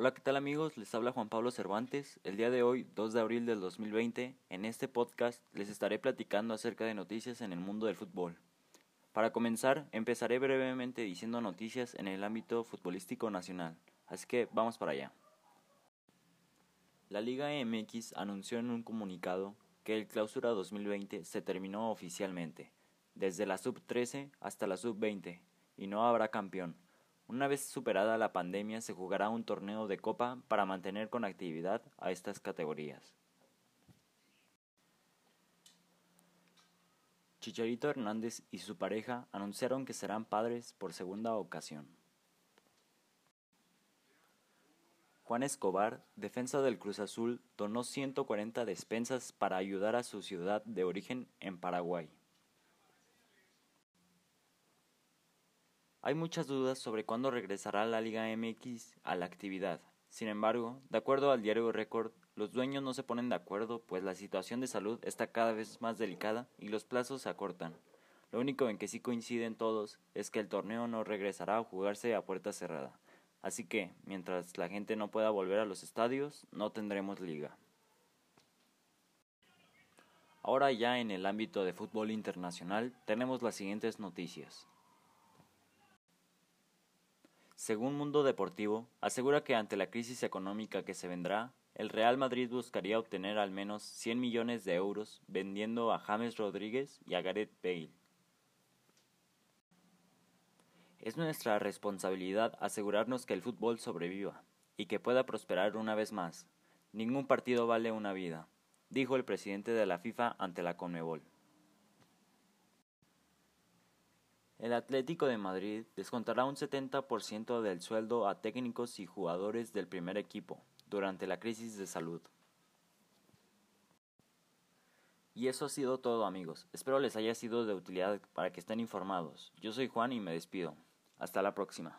Hola, ¿qué tal amigos? Les habla Juan Pablo Cervantes. El día de hoy, 2 de abril del 2020, en este podcast les estaré platicando acerca de noticias en el mundo del fútbol. Para comenzar, empezaré brevemente diciendo noticias en el ámbito futbolístico nacional, así que vamos para allá. La Liga MX anunció en un comunicado que el Clausura 2020 se terminó oficialmente, desde la sub-13 hasta la sub-20, y no habrá campeón una vez superada la pandemia se jugará un torneo de copa para mantener con actividad a estas categorías. Chicharito Hernández y su pareja anunciaron que serán padres por segunda ocasión. Juan Escobar, defensa del Cruz Azul, donó 140 despensas para ayudar a su ciudad de origen en Paraguay. Hay muchas dudas sobre cuándo regresará la Liga MX a la actividad. Sin embargo, de acuerdo al diario Record, los dueños no se ponen de acuerdo pues la situación de salud está cada vez más delicada y los plazos se acortan. Lo único en que sí coinciden todos es que el torneo no regresará a jugarse a puerta cerrada. Así que, mientras la gente no pueda volver a los estadios, no tendremos liga. Ahora ya en el ámbito de fútbol internacional tenemos las siguientes noticias. Según Mundo Deportivo, asegura que ante la crisis económica que se vendrá, el Real Madrid buscaría obtener al menos 100 millones de euros vendiendo a James Rodríguez y a Gareth Bale. Es nuestra responsabilidad asegurarnos que el fútbol sobreviva y que pueda prosperar una vez más. Ningún partido vale una vida, dijo el presidente de la FIFA ante la Conmebol. El Atlético de Madrid descontará un 70% del sueldo a técnicos y jugadores del primer equipo durante la crisis de salud. Y eso ha sido todo amigos. Espero les haya sido de utilidad para que estén informados. Yo soy Juan y me despido. Hasta la próxima.